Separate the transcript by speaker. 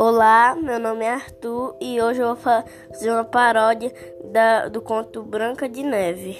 Speaker 1: Olá, meu nome é Arthur e hoje eu vou fazer uma paródia da, do conto Branca de Neve.